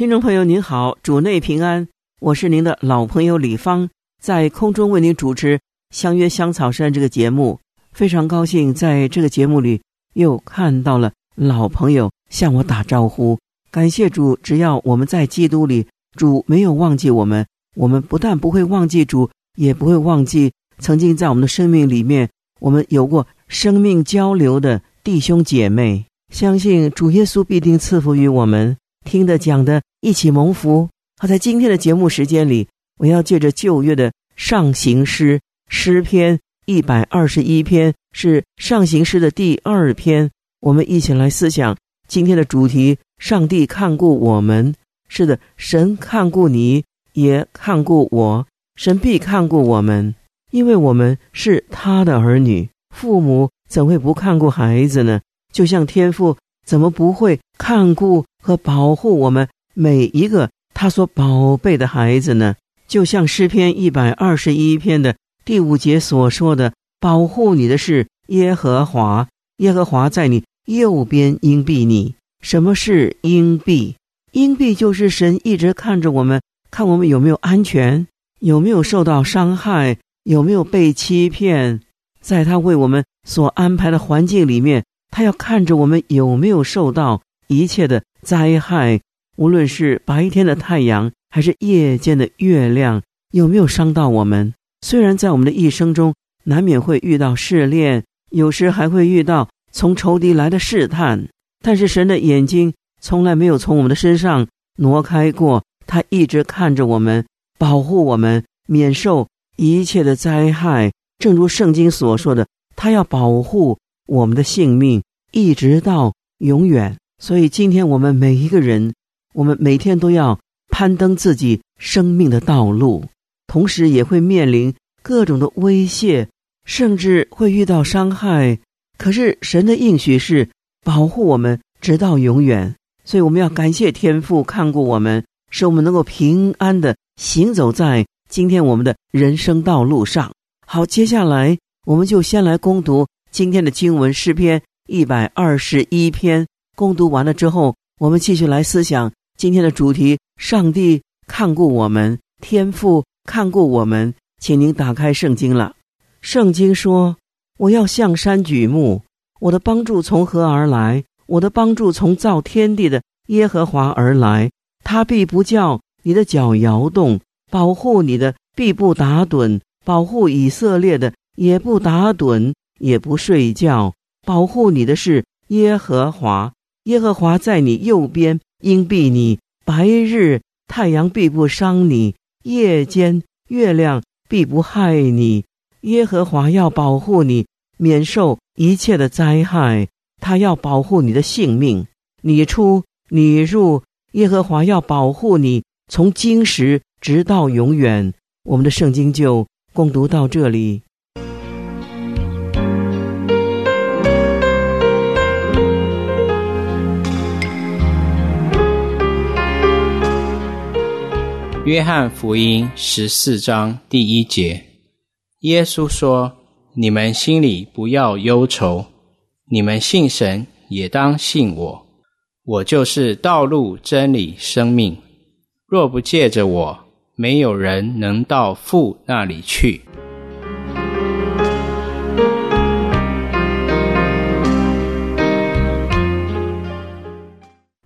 听众朋友您好，主内平安，我是您的老朋友李芳，在空中为您主持《相约香草山》这个节目。非常高兴在这个节目里又看到了老朋友向我打招呼，感谢主！只要我们在基督里，主没有忘记我们，我们不但不会忘记主，也不会忘记曾经在我们的生命里面，我们有过生命交流的弟兄姐妹。相信主耶稣必定赐福于我们，听的讲的一起蒙福。好，在今天的节目时间里，我要借着旧约的上行诗诗篇。一百二十一篇是上行诗的第二篇，我们一起来思想今天的主题：上帝看顾我们。是的，神看顾你，也看顾我。神必看顾我们，因为我们是他的儿女。父母怎会不看顾孩子呢？就像天父怎么不会看顾和保护我们每一个他所宝贝的孩子呢？就像诗篇一百二十一篇的。第五节所说的保护你的是耶和华，耶和华在你右边荫庇你。什么是荫庇？荫庇就是神一直看着我们，看我们有没有安全，有没有受到伤害，有没有被欺骗。在他为我们所安排的环境里面，他要看着我们有没有受到一切的灾害，无论是白天的太阳，还是夜间的月亮，有没有伤到我们。虽然在我们的一生中难免会遇到试炼，有时还会遇到从仇敌来的试探，但是神的眼睛从来没有从我们的身上挪开过，他一直看着我们，保护我们免受一切的灾害。正如圣经所说的，他要保护我们的性命，一直到永远。所以今天我们每一个人，我们每天都要攀登自己生命的道路。同时也会面临各种的威胁，甚至会遇到伤害。可是神的应许是保护我们直到永远，所以我们要感谢天父看顾我们，使我们能够平安的行走在今天我们的人生道路上。好，接下来我们就先来攻读今天的经文诗篇一百二十一篇。攻读完了之后，我们继续来思想今天的主题：上帝看顾我们，天父。看过我们，请您打开圣经了。圣经说：“我要向山举目，我的帮助从何而来？我的帮助从造天地的耶和华而来。他必不叫你的脚摇动，保护你的必不打盹，保护以色列的也不打盹，也不睡觉。保护你的是耶和华，耶和华在你右边，应避你。白日太阳必不伤你。”夜间月亮必不害你，耶和华要保护你，免受一切的灾害。他要保护你的性命，你出你入，耶和华要保护你，从今时直到永远。我们的圣经就共读到这里。约翰福音十四章第一节，耶稣说：“你们心里不要忧愁，你们信神也当信我。我就是道路、真理、生命。若不借着我，没有人能到父那里去。”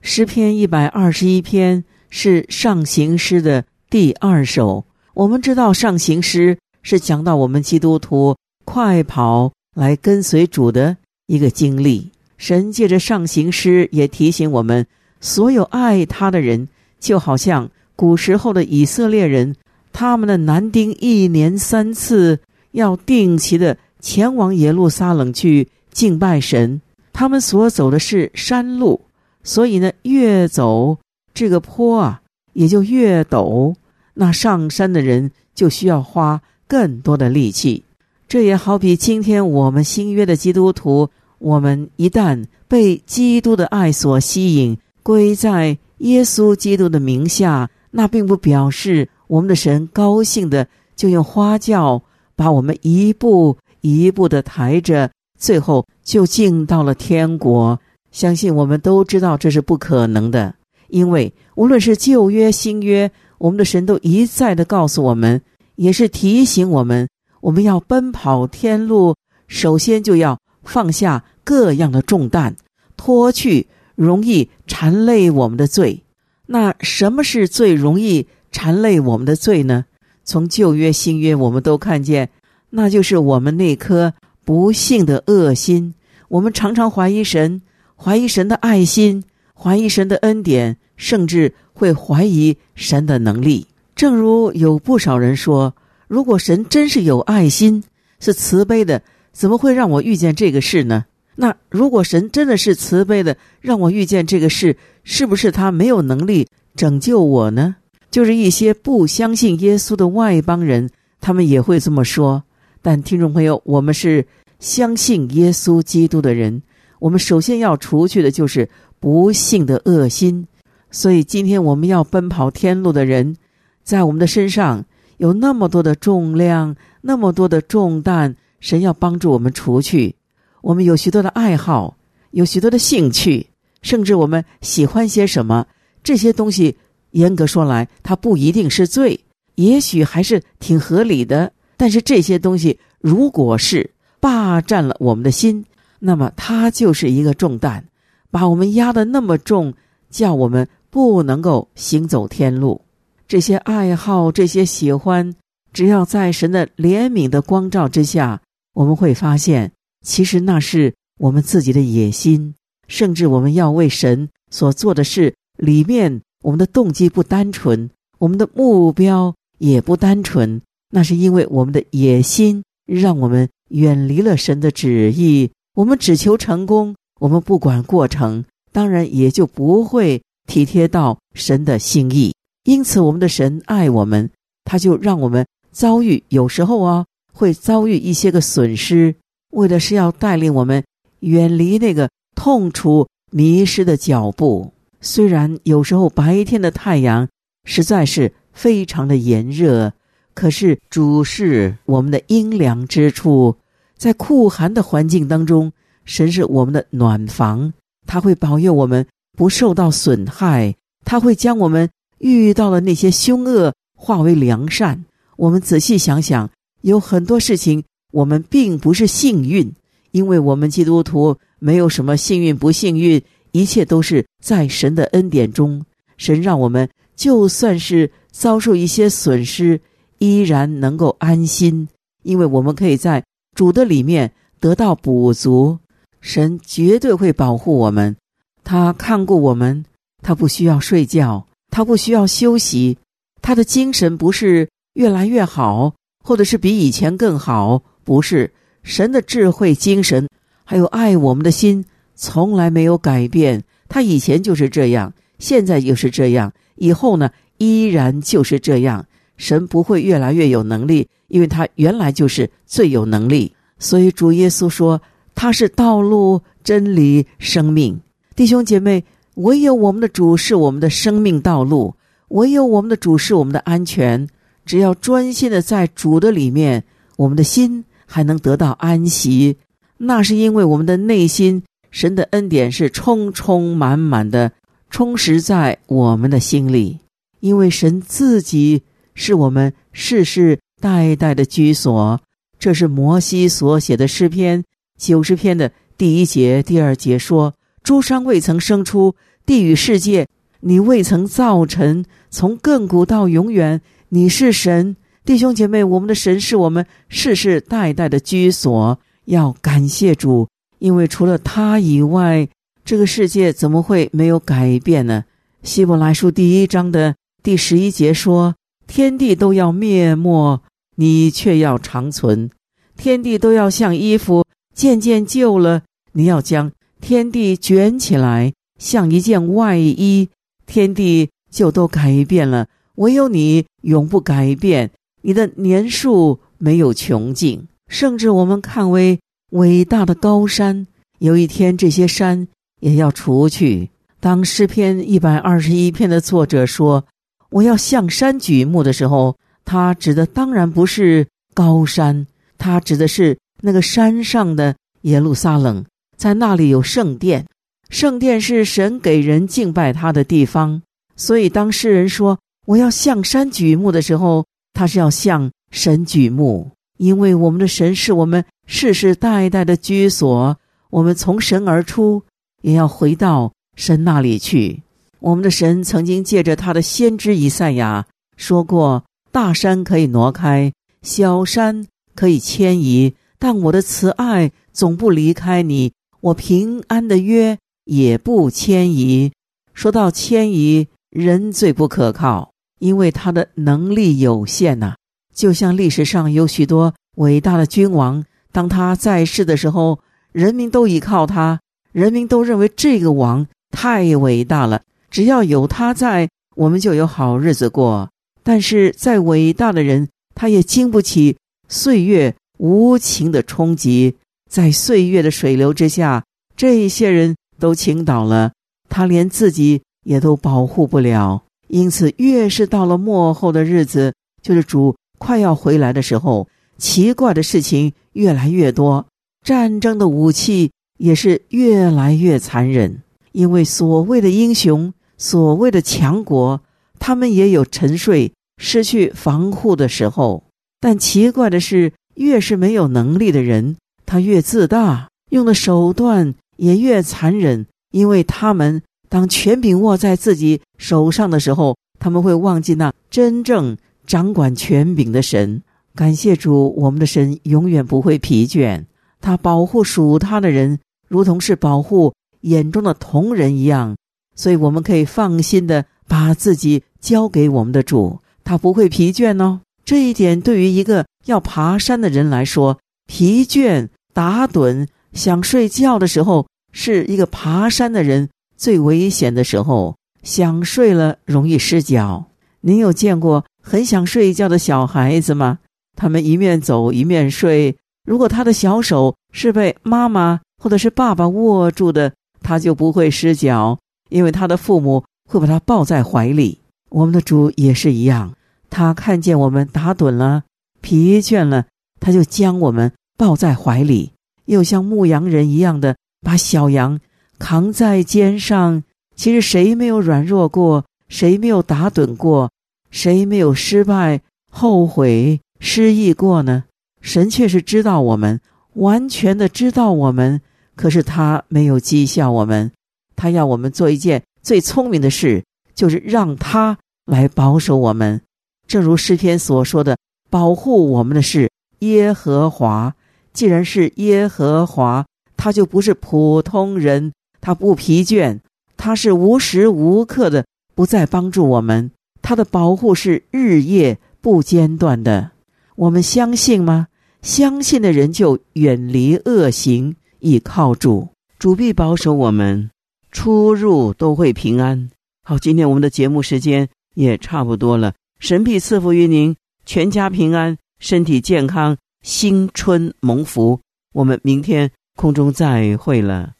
诗篇一百二十一篇是上行诗的。第二首，我们知道上行诗是讲到我们基督徒快跑来跟随主的一个经历。神借着上行诗也提醒我们，所有爱他的人，就好像古时候的以色列人，他们的男丁一年三次要定期的前往耶路撒冷去敬拜神。他们所走的是山路，所以呢，越走这个坡啊也就越陡，那上山的人就需要花更多的力气。这也好比今天我们新约的基督徒，我们一旦被基督的爱所吸引，归在耶稣基督的名下，那并不表示我们的神高兴的就用花轿把我们一步一步的抬着，最后就进到了天国。相信我们都知道这是不可能的，因为无论是旧约、新约，我们的神都一再的告诉我们，也是提醒我们。我们要奔跑天路，首先就要放下各样的重担，脱去容易缠累我们的罪。那什么是最容易缠累我们的罪呢？从旧约、新约，我们都看见，那就是我们那颗不幸的恶心。我们常常怀疑神，怀疑神的爱心，怀疑神的恩典，甚至会怀疑神的能力。正如有不少人说。如果神真是有爱心，是慈悲的，怎么会让我遇见这个事呢？那如果神真的是慈悲的，让我遇见这个事，是不是他没有能力拯救我呢？就是一些不相信耶稣的外邦人，他们也会这么说。但听众朋友，我们是相信耶稣基督的人，我们首先要除去的就是不幸的恶心。所以今天我们要奔跑天路的人，在我们的身上。有那么多的重量，那么多的重担，神要帮助我们除去。我们有许多的爱好，有许多的兴趣，甚至我们喜欢些什么，这些东西严格说来，它不一定是罪，也许还是挺合理的。但是这些东西如果是霸占了我们的心，那么它就是一个重担，把我们压得那么重，叫我们不能够行走天路。这些爱好，这些喜欢，只要在神的怜悯的光照之下，我们会发现，其实那是我们自己的野心，甚至我们要为神所做的事里面，我们的动机不单纯，我们的目标也不单纯。那是因为我们的野心让我们远离了神的旨意，我们只求成功，我们不管过程，当然也就不会体贴到神的心意。因此，我们的神爱我们，他就让我们遭遇，有时候啊，会遭遇一些个损失，为的是要带领我们远离那个痛楚、迷失的脚步。虽然有时候白天的太阳实在是非常的炎热，可是主是我们的阴凉之处，在酷寒的环境当中，神是我们的暖房，他会保佑我们不受到损害，他会将我们。遇到的那些凶恶，化为良善。我们仔细想想，有很多事情我们并不是幸运，因为我们基督徒没有什么幸运不幸运，一切都是在神的恩典中。神让我们就算是遭受一些损失，依然能够安心，因为我们可以在主的里面得到补足。神绝对会保护我们，他看顾我们，他不需要睡觉。他不需要休息，他的精神不是越来越好，或者是比以前更好，不是神的智慧、精神，还有爱我们的心，从来没有改变。他以前就是这样，现在又是这样，以后呢依然就是这样。神不会越来越有能力，因为他原来就是最有能力。所以主耶稣说他是道路、真理、生命。弟兄姐妹。唯有我们的主是我们的生命道路，唯有我们的主是我们的安全。只要专心的在主的里面，我们的心还能得到安息。那是因为我们的内心，神的恩典是充充满满的充实在我们的心里。因为神自己是我们世世代代的居所。这是摩西所写的诗篇九十篇的第一节、第二节说。诸山未曾生出，地与世界你未曾造成，从亘古到永远，你是神。弟兄姐妹，我们的神是我们世世代代的居所，要感谢主，因为除了他以外，这个世界怎么会没有改变呢？希伯来书第一章的第十一节说：“天地都要灭没，你却要长存；天地都要像衣服渐渐旧了，你要将。”天地卷起来，像一件外衣，天地就都改变了，唯有你永不改变，你的年数没有穷尽，甚至我们看为伟大的高山，有一天这些山也要除去。当诗篇一百二十一篇的作者说：“我要向山举目”的时候，他指的当然不是高山，他指的是那个山上的耶路撒冷，在那里有圣殿，圣殿是神给人敬拜他的地方。所以，当诗人说“我要向山举目”的时候，他是要向神举目，因为我们的神是我们世世代代的居所，我们从神而出，也要回到。神那里去？我们的神曾经借着他的先知以赛亚说过：“大山可以挪开，小山可以迁移，但我的慈爱总不离开你，我平安的约也不迁移。”说到迁移，人最不可靠，因为他的能力有限呐。就像历史上有许多伟大的君王，当他在世的时候，人民都依靠他，人民都认为这个王。太伟大了！只要有他在，我们就有好日子过。但是再伟大的人，他也经不起岁月无情的冲击。在岁月的水流之下，这些人都倾倒了，他连自己也都保护不了。因此，越是到了末后的日子，就是主快要回来的时候，奇怪的事情越来越多，战争的武器也是越来越残忍。因为所谓的英雄，所谓的强国，他们也有沉睡、失去防护的时候。但奇怪的是，越是没有能力的人，他越自大，用的手段也越残忍。因为他们当权柄握在自己手上的时候，他们会忘记那真正掌管权柄的神。感谢主，我们的神永远不会疲倦，他保护属他的人，如同是保护。眼中的同人一样，所以我们可以放心的把自己交给我们的主，他不会疲倦哦。这一点对于一个要爬山的人来说，疲倦、打盹、想睡觉的时候，是一个爬山的人最危险的时候。想睡了容易失脚。您有见过很想睡觉的小孩子吗？他们一面走一面睡。如果他的小手是被妈妈或者是爸爸握住的。他就不会失脚，因为他的父母会把他抱在怀里。我们的主也是一样，他看见我们打盹了、疲倦了，他就将我们抱在怀里，又像牧羊人一样的把小羊扛在肩上。其实谁没有软弱过？谁没有打盹过？谁没有失败、后悔、失意过呢？神却是知道我们，完全的知道我们。可是他没有讥笑我们，他要我们做一件最聪明的事，就是让他来保守我们。正如诗篇所说的：“保护我们的事耶和华。”既然是耶和华，他就不是普通人，他不疲倦，他是无时无刻的不再帮助我们。他的保护是日夜不间断的。我们相信吗？相信的人就远离恶行。倚靠主，主必保守我们，出入都会平安。好，今天我们的节目时间也差不多了，神必赐福于您，全家平安，身体健康，新春蒙福。我们明天空中再会了。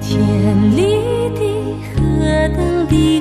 天里的何等的